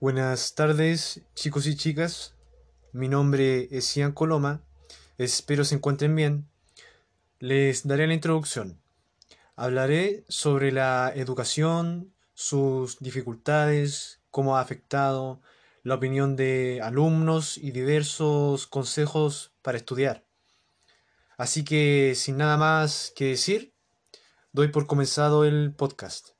Buenas tardes, chicos y chicas. Mi nombre es Ian Coloma. Espero se encuentren bien. Les daré la introducción. Hablaré sobre la educación, sus dificultades, cómo ha afectado, la opinión de alumnos y diversos consejos para estudiar. Así que, sin nada más que decir, doy por comenzado el podcast.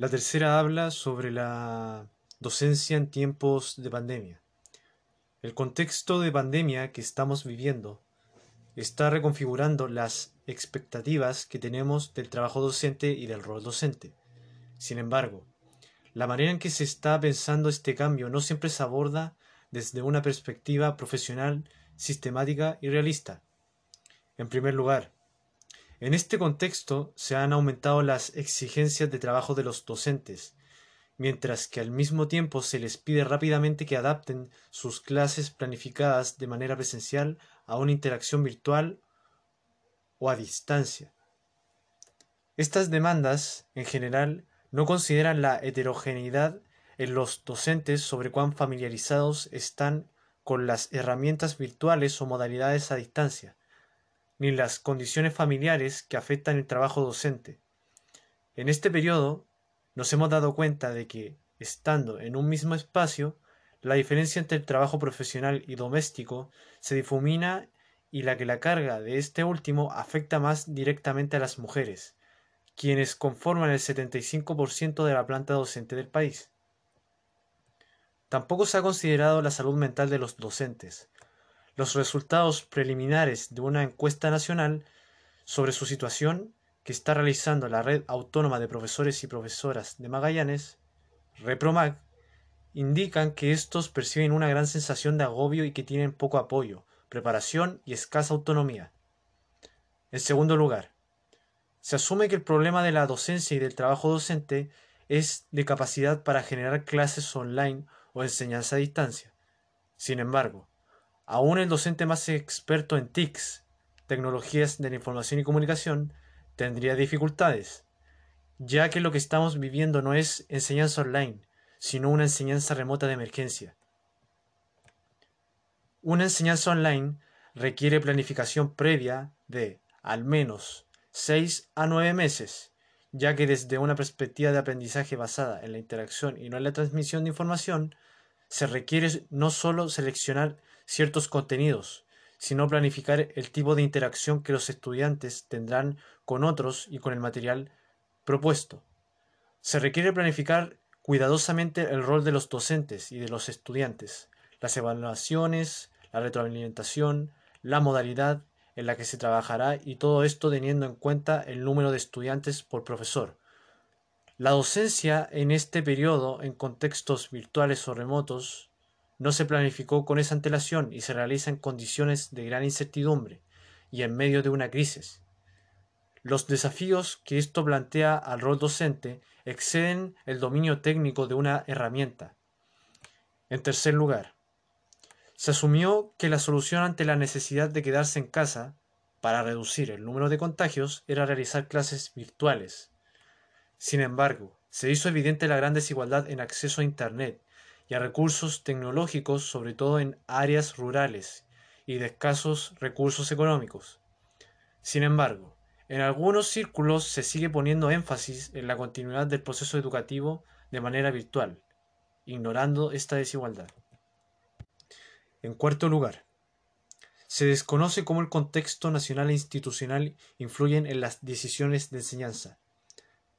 La tercera habla sobre la docencia en tiempos de pandemia. El contexto de pandemia que estamos viviendo está reconfigurando las expectativas que tenemos del trabajo docente y del rol docente. Sin embargo, la manera en que se está pensando este cambio no siempre se aborda desde una perspectiva profesional, sistemática y realista. En primer lugar, en este contexto se han aumentado las exigencias de trabajo de los docentes, mientras que al mismo tiempo se les pide rápidamente que adapten sus clases planificadas de manera presencial a una interacción virtual o a distancia. Estas demandas, en general, no consideran la heterogeneidad en los docentes sobre cuán familiarizados están con las herramientas virtuales o modalidades a distancia ni las condiciones familiares que afectan el trabajo docente. En este periodo nos hemos dado cuenta de que, estando en un mismo espacio, la diferencia entre el trabajo profesional y doméstico se difumina y la que la carga de este último afecta más directamente a las mujeres, quienes conforman el 75% de la planta docente del país. Tampoco se ha considerado la salud mental de los docentes, los resultados preliminares de una encuesta nacional sobre su situación que está realizando la Red Autónoma de Profesores y Profesoras de Magallanes, ReproMag, indican que estos perciben una gran sensación de agobio y que tienen poco apoyo, preparación y escasa autonomía. En segundo lugar, se asume que el problema de la docencia y del trabajo docente es de capacidad para generar clases online o enseñanza a distancia. Sin embargo, Aún el docente más experto en TICs, tecnologías de la información y comunicación, tendría dificultades, ya que lo que estamos viviendo no es enseñanza online, sino una enseñanza remota de emergencia. Una enseñanza online requiere planificación previa de, al menos, 6 a 9 meses, ya que desde una perspectiva de aprendizaje basada en la interacción y no en la transmisión de información, se requiere no solo seleccionar ciertos contenidos, sino planificar el tipo de interacción que los estudiantes tendrán con otros y con el material propuesto. Se requiere planificar cuidadosamente el rol de los docentes y de los estudiantes, las evaluaciones, la retroalimentación, la modalidad en la que se trabajará y todo esto teniendo en cuenta el número de estudiantes por profesor. La docencia en este periodo en contextos virtuales o remotos no se planificó con esa antelación y se realiza en condiciones de gran incertidumbre y en medio de una crisis. Los desafíos que esto plantea al rol docente exceden el dominio técnico de una herramienta. En tercer lugar, se asumió que la solución ante la necesidad de quedarse en casa para reducir el número de contagios era realizar clases virtuales. Sin embargo, se hizo evidente la gran desigualdad en acceso a Internet y a recursos tecnológicos, sobre todo en áreas rurales y de escasos recursos económicos. Sin embargo, en algunos círculos se sigue poniendo énfasis en la continuidad del proceso educativo de manera virtual, ignorando esta desigualdad. En cuarto lugar, se desconoce cómo el contexto nacional e institucional influyen en las decisiones de enseñanza.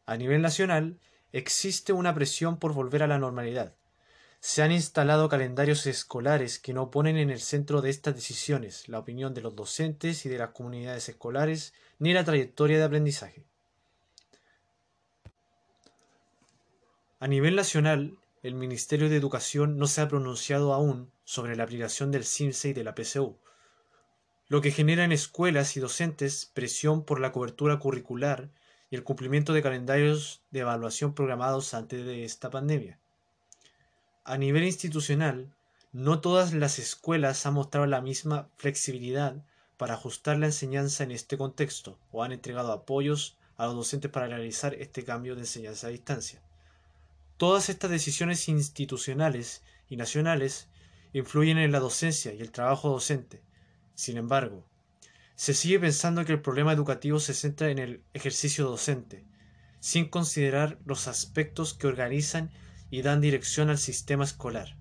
A nivel nacional, existe una presión por volver a la normalidad, se han instalado calendarios escolares que no ponen en el centro de estas decisiones la opinión de los docentes y de las comunidades escolares ni la trayectoria de aprendizaje. A nivel nacional, el Ministerio de Educación no se ha pronunciado aún sobre la aplicación del CIMSE y de la PSU, lo que genera en escuelas y docentes presión por la cobertura curricular y el cumplimiento de calendarios de evaluación programados antes de esta pandemia. A nivel institucional, no todas las escuelas han mostrado la misma flexibilidad para ajustar la enseñanza en este contexto o han entregado apoyos a los docentes para realizar este cambio de enseñanza a distancia. Todas estas decisiones institucionales y nacionales influyen en la docencia y el trabajo docente. Sin embargo, se sigue pensando que el problema educativo se centra en el ejercicio docente, sin considerar los aspectos que organizan y dan dirección al sistema escolar.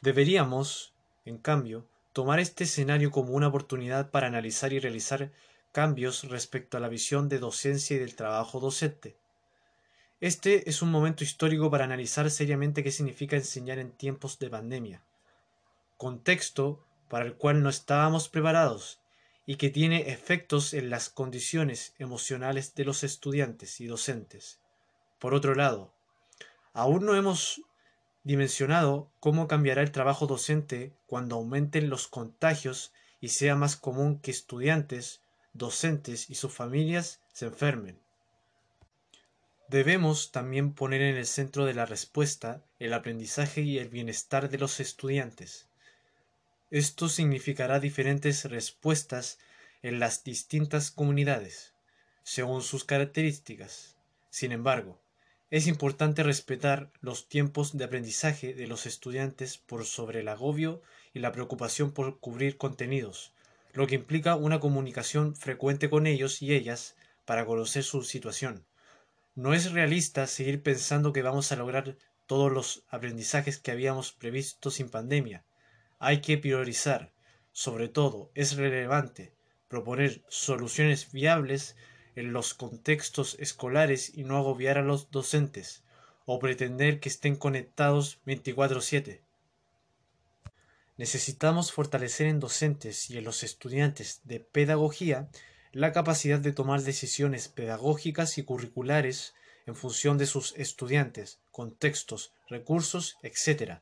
Deberíamos, en cambio, tomar este escenario como una oportunidad para analizar y realizar cambios respecto a la visión de docencia y del trabajo docente. Este es un momento histórico para analizar seriamente qué significa enseñar en tiempos de pandemia, contexto para el cual no estábamos preparados y que tiene efectos en las condiciones emocionales de los estudiantes y docentes. Por otro lado, aún no hemos dimensionado cómo cambiará el trabajo docente cuando aumenten los contagios y sea más común que estudiantes, docentes y sus familias se enfermen. Debemos también poner en el centro de la respuesta el aprendizaje y el bienestar de los estudiantes. Esto significará diferentes respuestas en las distintas comunidades, según sus características. Sin embargo, es importante respetar los tiempos de aprendizaje de los estudiantes por sobre el agobio y la preocupación por cubrir contenidos, lo que implica una comunicación frecuente con ellos y ellas para conocer su situación. No es realista seguir pensando que vamos a lograr todos los aprendizajes que habíamos previsto sin pandemia. Hay que priorizar. Sobre todo, es relevante proponer soluciones viables en los contextos escolares y no agobiar a los docentes o pretender que estén conectados 24/7. Necesitamos fortalecer en docentes y en los estudiantes de pedagogía la capacidad de tomar decisiones pedagógicas y curriculares en función de sus estudiantes, contextos, recursos, etc.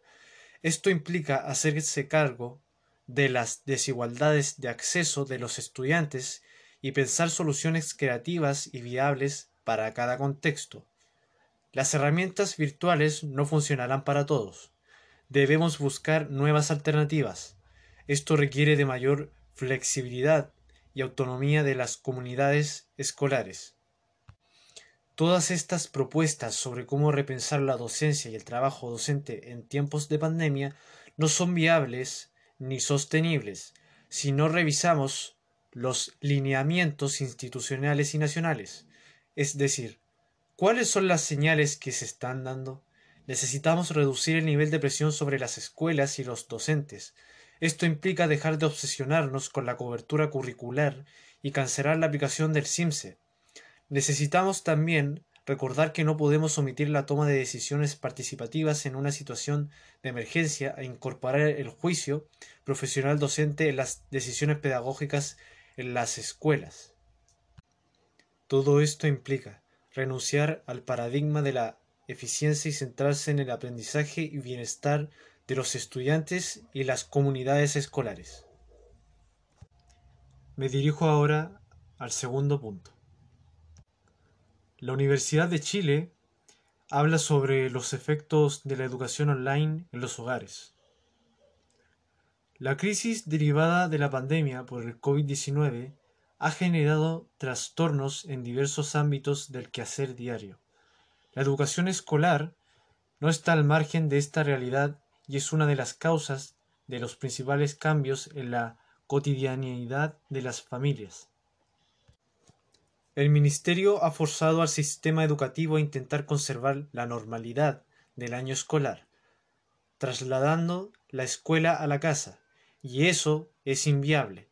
Esto implica hacerse cargo de las desigualdades de acceso de los estudiantes y pensar soluciones creativas y viables para cada contexto. Las herramientas virtuales no funcionarán para todos. Debemos buscar nuevas alternativas. Esto requiere de mayor flexibilidad y autonomía de las comunidades escolares. Todas estas propuestas sobre cómo repensar la docencia y el trabajo docente en tiempos de pandemia no son viables ni sostenibles si no revisamos los lineamientos institucionales y nacionales. Es decir, ¿cuáles son las señales que se están dando? Necesitamos reducir el nivel de presión sobre las escuelas y los docentes, esto implica dejar de obsesionarnos con la cobertura curricular y cancelar la aplicación del CIMSE. Necesitamos también recordar que no podemos omitir la toma de decisiones participativas en una situación de emergencia e incorporar el juicio profesional docente en las decisiones pedagógicas en las escuelas. Todo esto implica renunciar al paradigma de la eficiencia y centrarse en el aprendizaje y bienestar de los estudiantes y las comunidades escolares. Me dirijo ahora al segundo punto. La Universidad de Chile habla sobre los efectos de la educación online en los hogares. La crisis derivada de la pandemia por el COVID-19 ha generado trastornos en diversos ámbitos del quehacer diario. La educación escolar no está al margen de esta realidad y es una de las causas de los principales cambios en la cotidianidad de las familias. El Ministerio ha forzado al sistema educativo a intentar conservar la normalidad del año escolar, trasladando la escuela a la casa, y eso es inviable.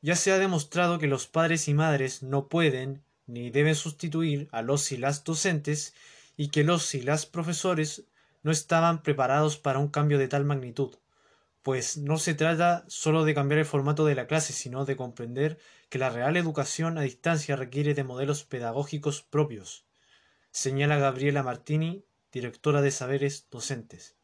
Ya se ha demostrado que los padres y madres no pueden ni deben sustituir a los y las docentes y que los y las profesores no estaban preparados para un cambio de tal magnitud, pues no se trata solo de cambiar el formato de la clase, sino de comprender que la real educación a distancia requiere de modelos pedagógicos propios, señala Gabriela Martini, directora de saberes docentes.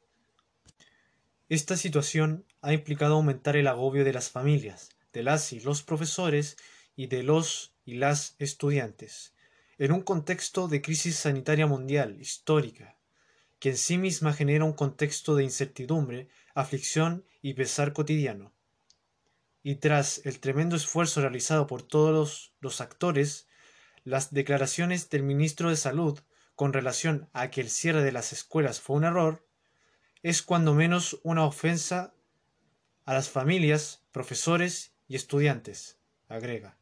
Esta situación ha implicado aumentar el agobio de las familias, de las y los profesores y de los y las estudiantes, en un contexto de crisis sanitaria mundial histórica, que en sí misma genera un contexto de incertidumbre, aflicción y pesar cotidiano. Y tras el tremendo esfuerzo realizado por todos los actores, las declaraciones del ministro de Salud con relación a que el cierre de las escuelas fue un error, es cuando menos una ofensa a las familias, profesores y estudiantes, agrega.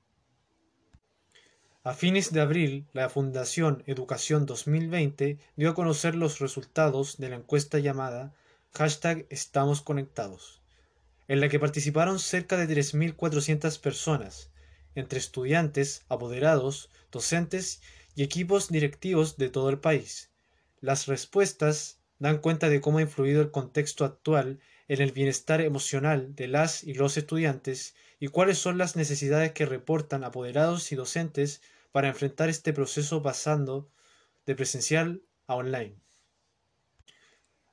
A fines de abril, la Fundación Educación 2020 dio a conocer los resultados de la encuesta llamada hashtag Estamos Conectados, en la que participaron cerca de 3.400 personas, entre estudiantes, apoderados, docentes y equipos directivos de todo el país. Las respuestas dan cuenta de cómo ha influido el contexto actual en el bienestar emocional de las y los estudiantes y cuáles son las necesidades que reportan apoderados y docentes para enfrentar este proceso pasando de presencial a online.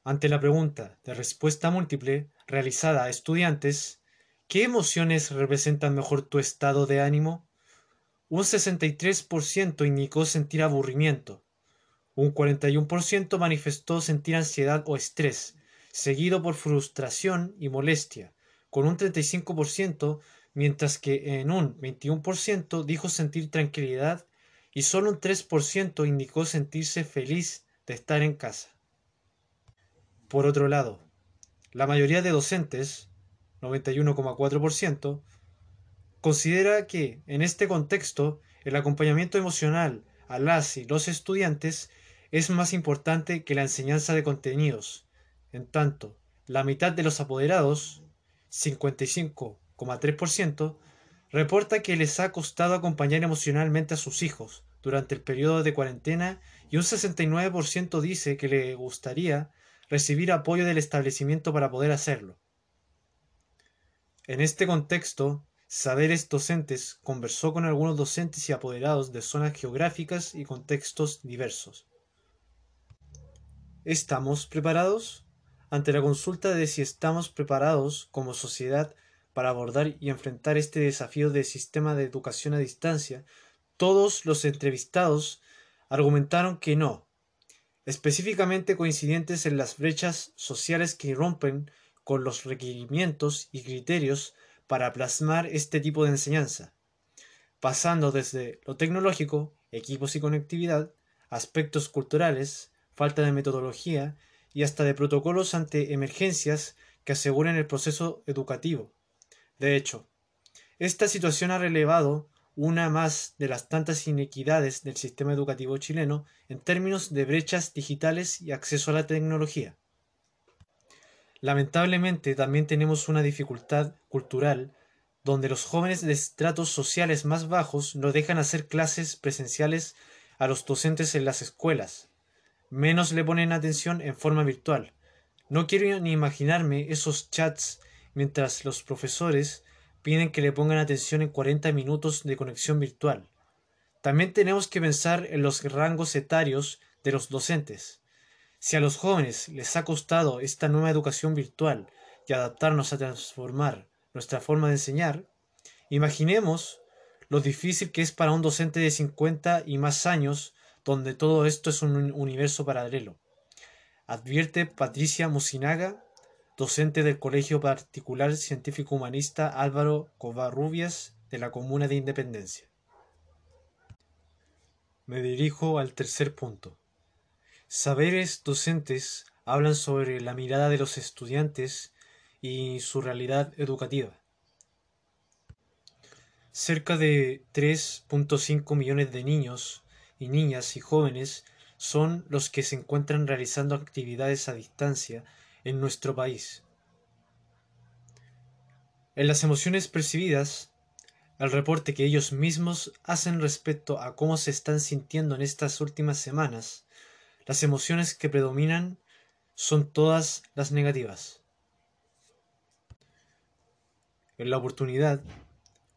Ante la pregunta de respuesta múltiple realizada a estudiantes, ¿qué emociones representan mejor tu estado de ánimo? Un 63% indicó sentir aburrimiento, un 41% manifestó sentir ansiedad o estrés, seguido por frustración y molestia, con un 35%, mientras que en un 21% dijo sentir tranquilidad y solo un 3% indicó sentirse feliz de estar en casa. Por otro lado, la mayoría de docentes, 91,4%, considera que, en este contexto, el acompañamiento emocional a las y los estudiantes es más importante que la enseñanza de contenidos, en tanto, la mitad de los apoderados, 55,3%, reporta que les ha costado acompañar emocionalmente a sus hijos durante el periodo de cuarentena y un 69% dice que le gustaría recibir apoyo del establecimiento para poder hacerlo. En este contexto, Saberes Docentes conversó con algunos docentes y apoderados de zonas geográficas y contextos diversos. ¿Estamos preparados? ante la consulta de si estamos preparados como sociedad para abordar y enfrentar este desafío del sistema de educación a distancia, todos los entrevistados argumentaron que no, específicamente coincidentes en las brechas sociales que rompen con los requerimientos y criterios para plasmar este tipo de enseñanza, pasando desde lo tecnológico, equipos y conectividad, aspectos culturales, falta de metodología y hasta de protocolos ante emergencias que aseguren el proceso educativo. De hecho, esta situación ha relevado una más de las tantas inequidades del sistema educativo chileno en términos de brechas digitales y acceso a la tecnología. Lamentablemente también tenemos una dificultad cultural donde los jóvenes de estratos sociales más bajos no dejan hacer clases presenciales a los docentes en las escuelas, menos le ponen atención en forma virtual. No quiero ni imaginarme esos chats mientras los profesores piden que le pongan atención en 40 minutos de conexión virtual. También tenemos que pensar en los rangos etarios de los docentes. Si a los jóvenes les ha costado esta nueva educación virtual y adaptarnos a transformar nuestra forma de enseñar, imaginemos lo difícil que es para un docente de 50 y más años donde todo esto es un universo paralelo. Advierte Patricia Musinaga, docente del Colegio Particular Científico Humanista Álvaro Covarrubias de la Comuna de Independencia. Me dirijo al tercer punto. Saberes docentes hablan sobre la mirada de los estudiantes y su realidad educativa. Cerca de 3.5 millones de niños y niñas y jóvenes son los que se encuentran realizando actividades a distancia en nuestro país. En las emociones percibidas, el reporte que ellos mismos hacen respecto a cómo se están sintiendo en estas últimas semanas, las emociones que predominan son todas las negativas. En la oportunidad,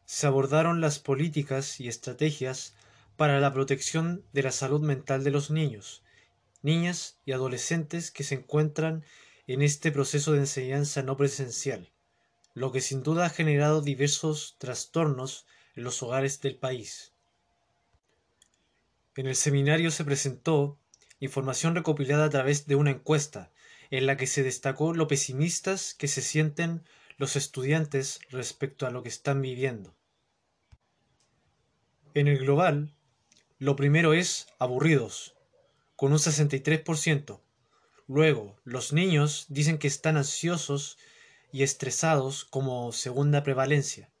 se abordaron las políticas y estrategias para la protección de la salud mental de los niños, niñas y adolescentes que se encuentran en este proceso de enseñanza no presencial, lo que sin duda ha generado diversos trastornos en los hogares del país. En el seminario se presentó información recopilada a través de una encuesta, en la que se destacó lo pesimistas que se sienten los estudiantes respecto a lo que están viviendo. En el global, lo primero es aburridos, con un 63%. Luego, los niños dicen que están ansiosos y estresados como segunda prevalencia.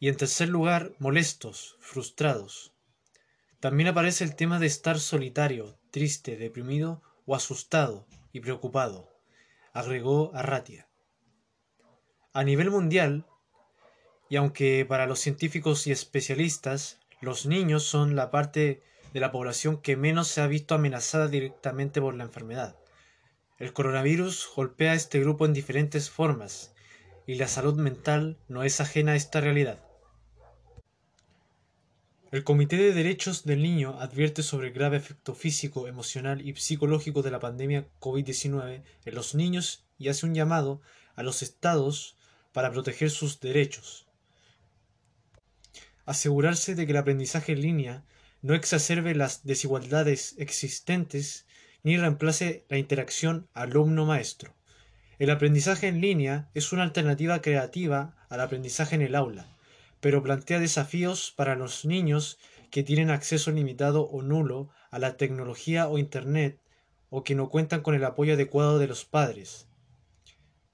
Y en tercer lugar, molestos, frustrados. También aparece el tema de estar solitario, triste, deprimido o asustado y preocupado, agregó Arratia. A nivel mundial, y aunque para los científicos y especialistas los niños son la parte de la población que menos se ha visto amenazada directamente por la enfermedad, el coronavirus golpea a este grupo en diferentes formas y la salud mental no es ajena a esta realidad. El Comité de Derechos del Niño advierte sobre el grave efecto físico, emocional y psicológico de la pandemia COVID-19 en los niños y hace un llamado a los estados para proteger sus derechos. Asegurarse de que el aprendizaje en línea no exacerbe las desigualdades existentes ni reemplace la interacción alumno-maestro. El aprendizaje en línea es una alternativa creativa al aprendizaje en el aula, pero plantea desafíos para los niños que tienen acceso limitado o nulo a la tecnología o Internet o que no cuentan con el apoyo adecuado de los padres.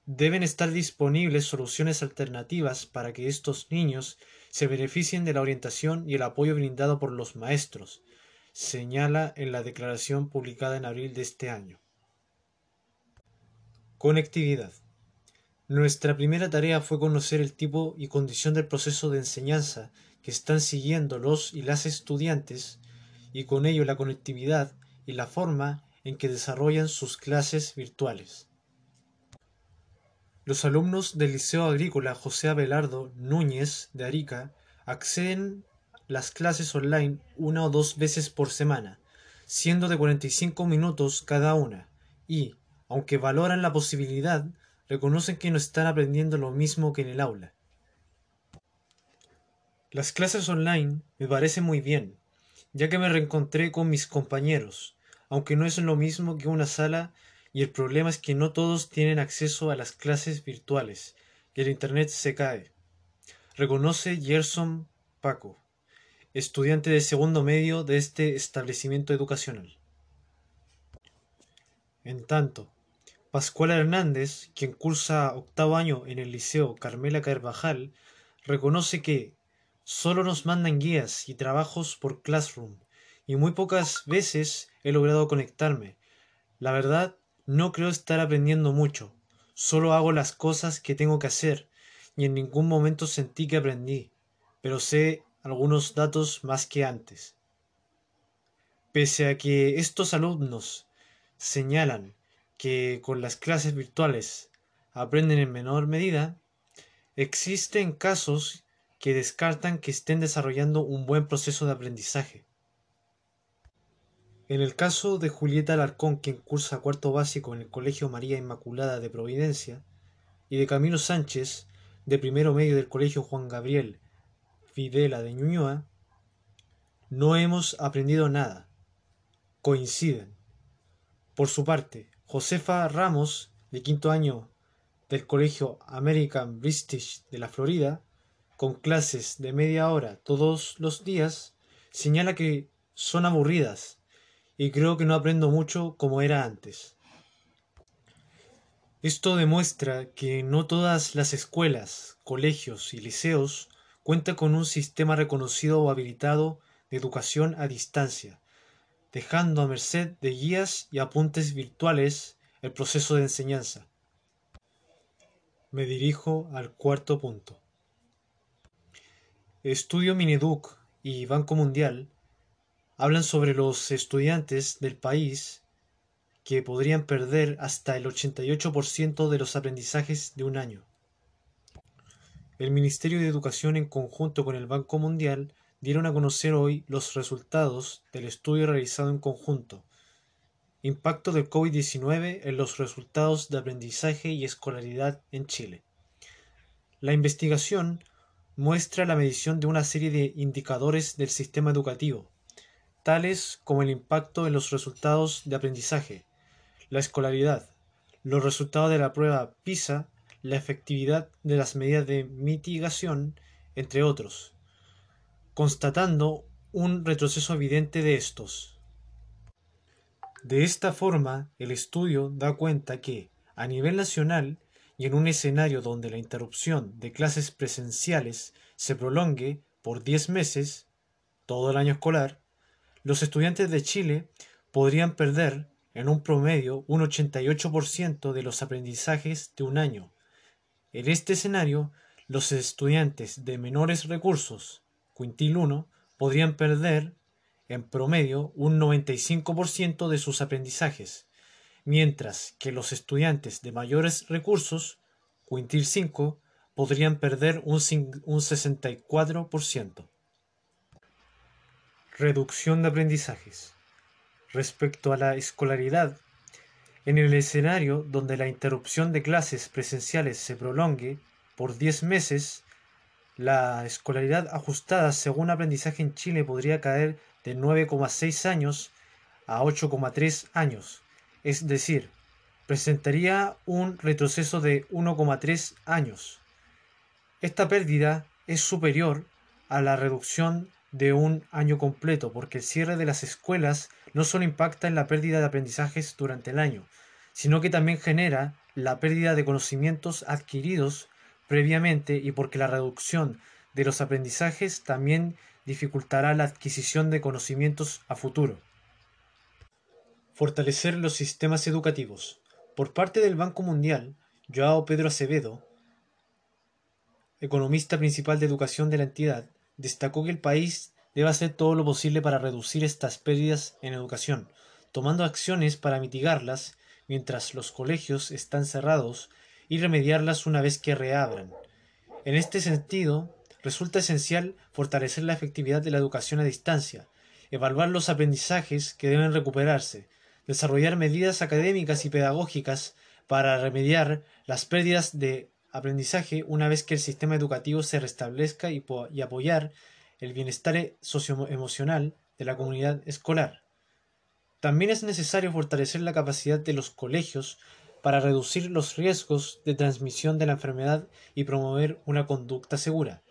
Deben estar disponibles soluciones alternativas para que estos niños se beneficien de la orientación y el apoyo brindado por los maestros, señala en la declaración publicada en abril de este año. Conectividad. Nuestra primera tarea fue conocer el tipo y condición del proceso de enseñanza que están siguiendo los y las estudiantes y con ello la conectividad y la forma en que desarrollan sus clases virtuales. Los alumnos del Liceo Agrícola José Abelardo Núñez de Arica acceden las clases online una o dos veces por semana, siendo de 45 minutos cada una, y, aunque valoran la posibilidad, reconocen que no están aprendiendo lo mismo que en el aula. Las clases online me parecen muy bien, ya que me reencontré con mis compañeros, aunque no es lo mismo que una sala y el problema es que no todos tienen acceso a las clases virtuales y el Internet se cae. Reconoce Gerson Paco estudiante de segundo medio de este establecimiento educacional. En tanto, Pascual Hernández, quien cursa octavo año en el Liceo Carmela Carvajal, reconoce que solo nos mandan guías y trabajos por Classroom, y muy pocas veces he logrado conectarme. La verdad, no creo estar aprendiendo mucho, solo hago las cosas que tengo que hacer, y en ningún momento sentí que aprendí, pero sé algunos datos más que antes. Pese a que estos alumnos señalan que con las clases virtuales aprenden en menor medida, existen casos que descartan que estén desarrollando un buen proceso de aprendizaje. En el caso de Julieta Alarcón, quien cursa cuarto básico en el Colegio María Inmaculada de Providencia, y de Camilo Sánchez, de primero medio del Colegio Juan Gabriel Fidela de Ñuñoa, no hemos aprendido nada. Coinciden. Por su parte, Josefa Ramos, de quinto año del Colegio American British de la Florida, con clases de media hora todos los días, señala que son aburridas y creo que no aprendo mucho como era antes. Esto demuestra que no todas las escuelas, colegios y liceos cuenta con un sistema reconocido o habilitado de educación a distancia, dejando a merced de guías y apuntes virtuales el proceso de enseñanza. Me dirijo al cuarto punto. Estudio Mineduc y Banco Mundial hablan sobre los estudiantes del país que podrían perder hasta el 88% de los aprendizajes de un año. El Ministerio de Educación en conjunto con el Banco Mundial dieron a conocer hoy los resultados del estudio realizado en conjunto. Impacto del COVID-19 en los resultados de aprendizaje y escolaridad en Chile. La investigación muestra la medición de una serie de indicadores del sistema educativo, tales como el impacto en los resultados de aprendizaje, la escolaridad, los resultados de la prueba PISA la efectividad de las medidas de mitigación, entre otros, constatando un retroceso evidente de estos. De esta forma, el estudio da cuenta que, a nivel nacional, y en un escenario donde la interrupción de clases presenciales se prolongue por 10 meses, todo el año escolar, los estudiantes de Chile podrían perder, en un promedio, un 88% de los aprendizajes de un año. En este escenario, los estudiantes de menores recursos, quintil 1, podrían perder, en promedio, un 95% de sus aprendizajes, mientras que los estudiantes de mayores recursos, quintil 5, podrían perder un, un 64%. Reducción de aprendizajes. Respecto a la escolaridad, en el escenario donde la interrupción de clases presenciales se prolongue por 10 meses, la escolaridad ajustada según aprendizaje en Chile podría caer de 9,6 años a 8,3 años, es decir, presentaría un retroceso de 1,3 años. Esta pérdida es superior a la reducción de un año completo, porque el cierre de las escuelas no solo impacta en la pérdida de aprendizajes durante el año, sino que también genera la pérdida de conocimientos adquiridos previamente y porque la reducción de los aprendizajes también dificultará la adquisición de conocimientos a futuro. Fortalecer los sistemas educativos. Por parte del Banco Mundial, Joao Pedro Acevedo, economista principal de educación de la entidad, destacó que el país debe hacer todo lo posible para reducir estas pérdidas en educación, tomando acciones para mitigarlas mientras los colegios están cerrados y remediarlas una vez que reabran. En este sentido, resulta esencial fortalecer la efectividad de la educación a distancia, evaluar los aprendizajes que deben recuperarse, desarrollar medidas académicas y pedagógicas para remediar las pérdidas de aprendizaje una vez que el sistema educativo se restablezca y, apoyar el bienestar socioemocional de la comunidad escolar. También es necesario fortalecer la capacidad de los colegios para reducir los riesgos de transmisión de la enfermedad y promover una conducta segura.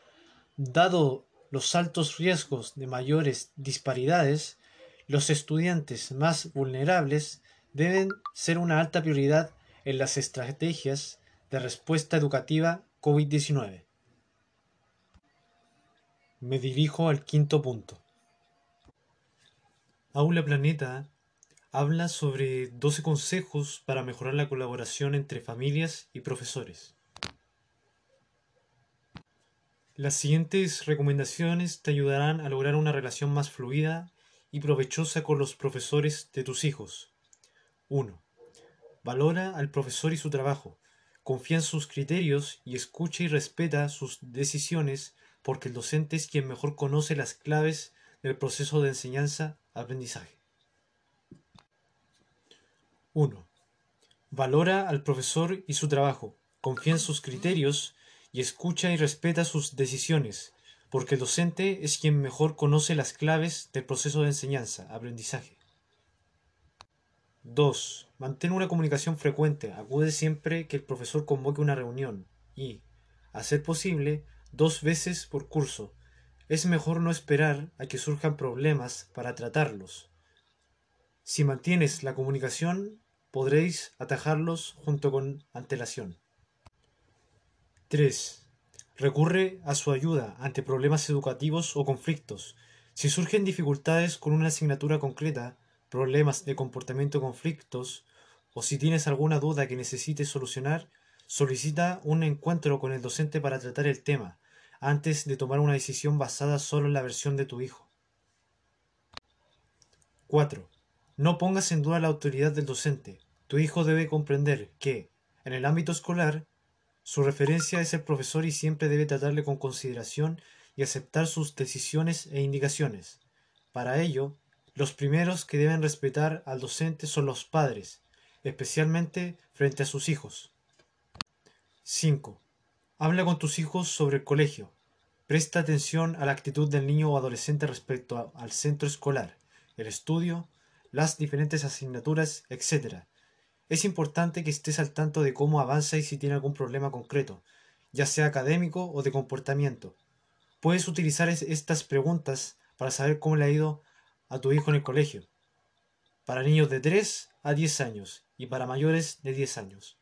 Dado los altos riesgos de mayores disparidades, los estudiantes más vulnerables deben ser una alta prioridad en las estrategias de respuesta educativa COVID-19. Me dirijo al quinto punto. Aula Planeta habla sobre 12 consejos para mejorar la colaboración entre familias y profesores. Las siguientes recomendaciones te ayudarán a lograr una relación más fluida y provechosa con los profesores de tus hijos. 1. Valora al profesor y su trabajo confía en sus criterios y escucha y respeta sus decisiones porque el docente es quien mejor conoce las claves del proceso de enseñanza-aprendizaje. 1. Valora al profesor y su trabajo, confía en sus criterios y escucha y respeta sus decisiones, porque el docente es quien mejor conoce las claves del proceso de enseñanza-aprendizaje. 2. Mantén una comunicación frecuente. Acude siempre que el profesor convoque una reunión. Y, a ser posible, dos veces por curso. Es mejor no esperar a que surjan problemas para tratarlos. Si mantienes la comunicación, podréis atajarlos junto con antelación. 3. Recurre a su ayuda ante problemas educativos o conflictos. Si surgen dificultades con una asignatura concreta, problemas de comportamiento conflictos o si tienes alguna duda que necesites solucionar, solicita un encuentro con el docente para tratar el tema, antes de tomar una decisión basada solo en la versión de tu hijo. 4. No pongas en duda la autoridad del docente. Tu hijo debe comprender que, en el ámbito escolar, su referencia es el profesor y siempre debe tratarle con consideración y aceptar sus decisiones e indicaciones. Para ello, los primeros que deben respetar al docente son los padres, especialmente frente a sus hijos. 5. Habla con tus hijos sobre el colegio. Presta atención a la actitud del niño o adolescente respecto al centro escolar, el estudio, las diferentes asignaturas, etc. Es importante que estés al tanto de cómo avanza y si tiene algún problema concreto, ya sea académico o de comportamiento. Puedes utilizar estas preguntas para saber cómo le ha ido a tu hijo en el colegio. para niños de 3 a 10 años y para mayores de 10 años.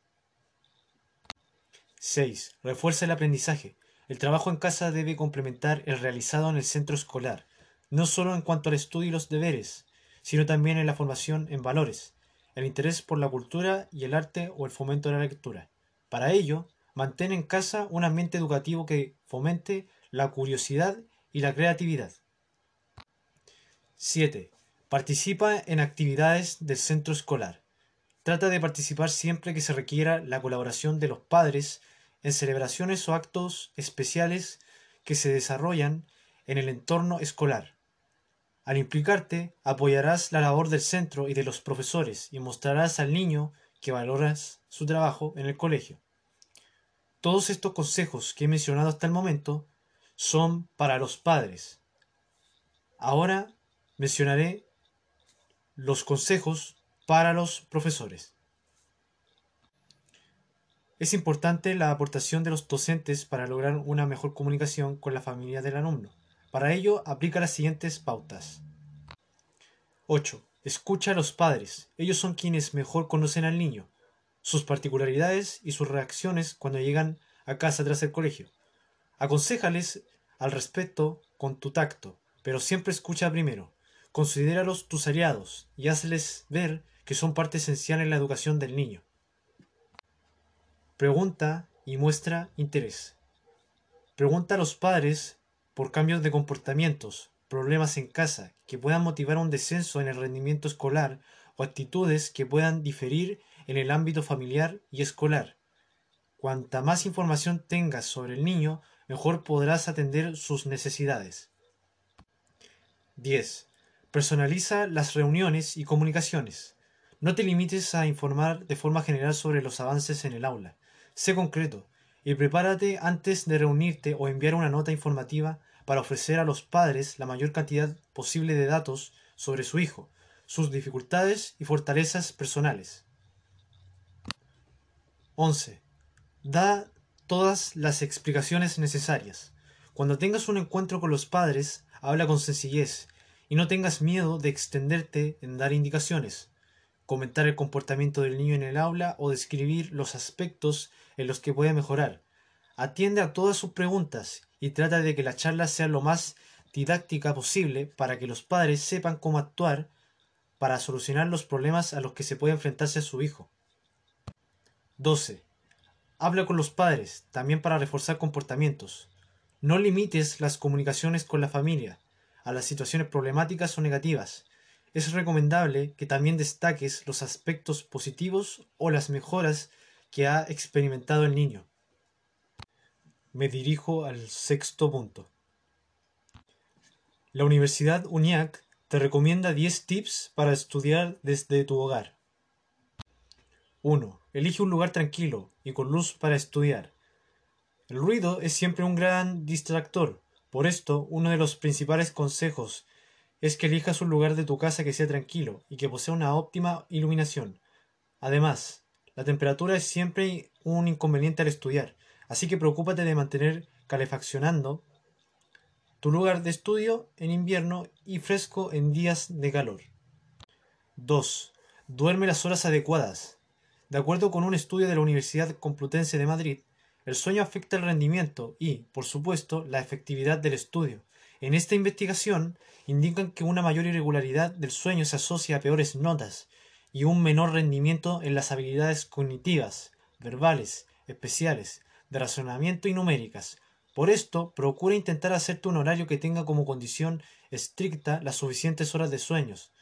6. Refuerza el aprendizaje. El trabajo en casa debe complementar el realizado en el centro escolar, no solo en cuanto al estudio y los deberes, sino también en la formación en valores, el interés por la cultura y el arte o el fomento de la lectura. Para ello, mantén en casa un ambiente educativo que fomente la curiosidad y la creatividad. 7. Participa en actividades del centro escolar. Trata de participar siempre que se requiera la colaboración de los padres en celebraciones o actos especiales que se desarrollan en el entorno escolar. Al implicarte, apoyarás la labor del centro y de los profesores y mostrarás al niño que valoras su trabajo en el colegio. Todos estos consejos que he mencionado hasta el momento son para los padres. Ahora mencionaré los consejos para los profesores. Es importante la aportación de los docentes para lograr una mejor comunicación con la familia del alumno. Para ello, aplica las siguientes pautas. 8. Escucha a los padres. Ellos son quienes mejor conocen al niño, sus particularidades y sus reacciones cuando llegan a casa tras el colegio. Aconsejales al respecto con tu tacto, pero siempre escucha primero. Considéralos tus aliados y hazles ver que son parte esencial en la educación del niño. Pregunta y muestra interés. Pregunta a los padres por cambios de comportamientos, problemas en casa que puedan motivar un descenso en el rendimiento escolar o actitudes que puedan diferir en el ámbito familiar y escolar. Cuanta más información tengas sobre el niño, mejor podrás atender sus necesidades. 10. Personaliza las reuniones y comunicaciones. No te limites a informar de forma general sobre los avances en el aula. Sé concreto y prepárate antes de reunirte o enviar una nota informativa para ofrecer a los padres la mayor cantidad posible de datos sobre su hijo, sus dificultades y fortalezas personales. 11. Da todas las explicaciones necesarias. Cuando tengas un encuentro con los padres, habla con sencillez y no tengas miedo de extenderte en dar indicaciones comentar el comportamiento del niño en el aula o describir los aspectos en los que puede mejorar. Atiende a todas sus preguntas y trata de que la charla sea lo más didáctica posible para que los padres sepan cómo actuar para solucionar los problemas a los que se puede enfrentarse a su hijo. 12. Habla con los padres, también para reforzar comportamientos. No limites las comunicaciones con la familia a las situaciones problemáticas o negativas, es recomendable que también destaques los aspectos positivos o las mejoras que ha experimentado el niño. Me dirijo al sexto punto. La Universidad UNIAC te recomienda 10 tips para estudiar desde tu hogar. 1. Elige un lugar tranquilo y con luz para estudiar. El ruido es siempre un gran distractor. Por esto, uno de los principales consejos es que elijas un lugar de tu casa que sea tranquilo y que posea una óptima iluminación. Además, la temperatura es siempre un inconveniente al estudiar, así que preocúpate de mantener calefaccionando tu lugar de estudio en invierno y fresco en días de calor. 2. Duerme las horas adecuadas. De acuerdo con un estudio de la Universidad Complutense de Madrid, el sueño afecta el rendimiento y, por supuesto, la efectividad del estudio. En esta investigación indican que una mayor irregularidad del sueño se asocia a peores notas y un menor rendimiento en las habilidades cognitivas, verbales, especiales, de razonamiento y numéricas. Por esto, procura intentar hacerte un horario que tenga como condición estricta las suficientes horas de sueños,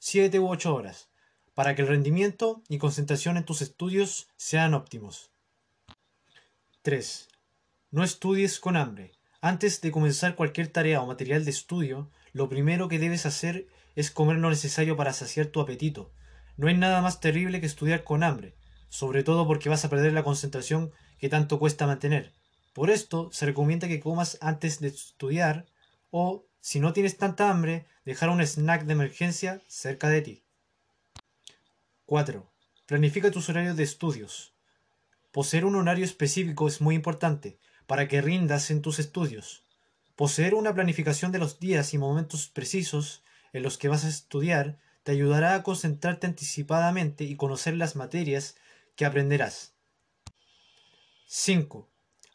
7 u 8 horas, para que el rendimiento y concentración en tus estudios sean óptimos. 3. No estudies con hambre. Antes de comenzar cualquier tarea o material de estudio, lo primero que debes hacer es comer lo necesario para saciar tu apetito. No hay nada más terrible que estudiar con hambre, sobre todo porque vas a perder la concentración que tanto cuesta mantener. Por esto se recomienda que comas antes de estudiar o, si no tienes tanta hambre, dejar un snack de emergencia cerca de ti. 4. Planifica tus horarios de estudios. Poseer un horario específico es muy importante, para que rindas en tus estudios. Poseer una planificación de los días y momentos precisos en los que vas a estudiar te ayudará a concentrarte anticipadamente y conocer las materias que aprenderás. 5.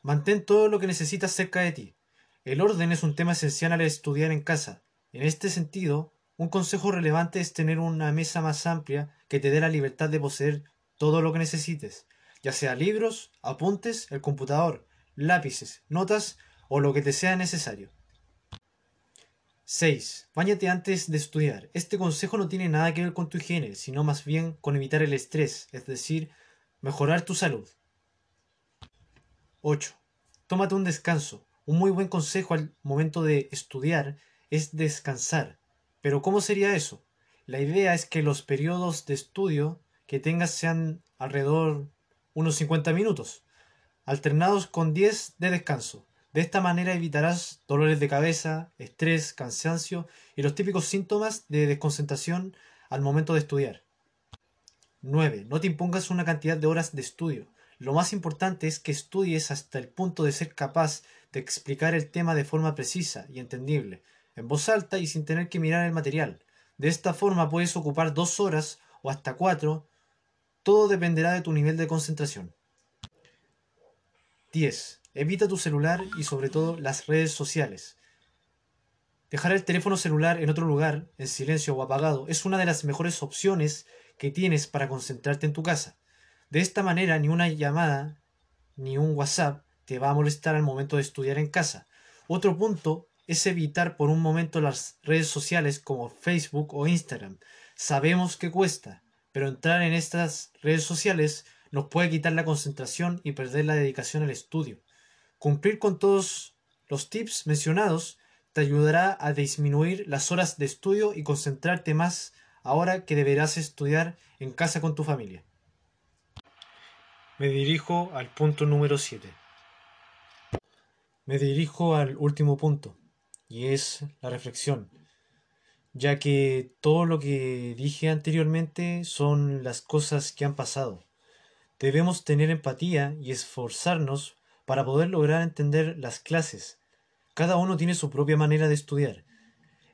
Mantén todo lo que necesitas cerca de ti. El orden es un tema esencial al estudiar en casa. En este sentido, un consejo relevante es tener una mesa más amplia que te dé la libertad de poseer todo lo que necesites, ya sea libros, apuntes, el computador, lápices, notas o lo que te sea necesario. 6. Báñate antes de estudiar. Este consejo no tiene nada que ver con tu higiene, sino más bien con evitar el estrés, es decir, mejorar tu salud. 8. Tómate un descanso. Un muy buen consejo al momento de estudiar es descansar. Pero ¿cómo sería eso? La idea es que los periodos de estudio que tengas sean alrededor unos 50 minutos, alternados con 10 de descanso. De esta manera evitarás dolores de cabeza, estrés, cansancio y los típicos síntomas de desconcentración al momento de estudiar. 9. No te impongas una cantidad de horas de estudio. Lo más importante es que estudies hasta el punto de ser capaz de explicar el tema de forma precisa y entendible, en voz alta y sin tener que mirar el material. De esta forma puedes ocupar dos horas o hasta cuatro. Todo dependerá de tu nivel de concentración. 10. Evita tu celular y sobre todo las redes sociales. Dejar el teléfono celular en otro lugar, en silencio o apagado, es una de las mejores opciones que tienes para concentrarte en tu casa. De esta manera ni una llamada ni un WhatsApp te va a molestar al momento de estudiar en casa. Otro punto es evitar por un momento las redes sociales como Facebook o Instagram. Sabemos que cuesta, pero entrar en estas redes sociales nos puede quitar la concentración y perder la dedicación al estudio. Cumplir con todos los tips mencionados te ayudará a disminuir las horas de estudio y concentrarte más ahora que deberás estudiar en casa con tu familia. Me dirijo al punto número 7. Me dirijo al último punto, y es la reflexión, ya que todo lo que dije anteriormente son las cosas que han pasado. Debemos tener empatía y esforzarnos para poder lograr entender las clases. Cada uno tiene su propia manera de estudiar.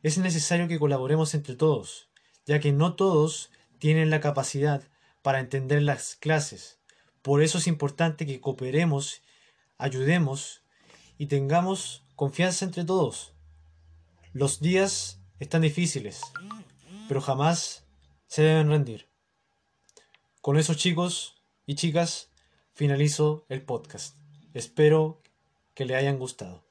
Es necesario que colaboremos entre todos, ya que no todos tienen la capacidad para entender las clases. Por eso es importante que cooperemos, ayudemos y tengamos confianza entre todos. Los días están difíciles, pero jamás se deben rendir. Con eso chicos y chicas finalizo el podcast. Espero que le hayan gustado.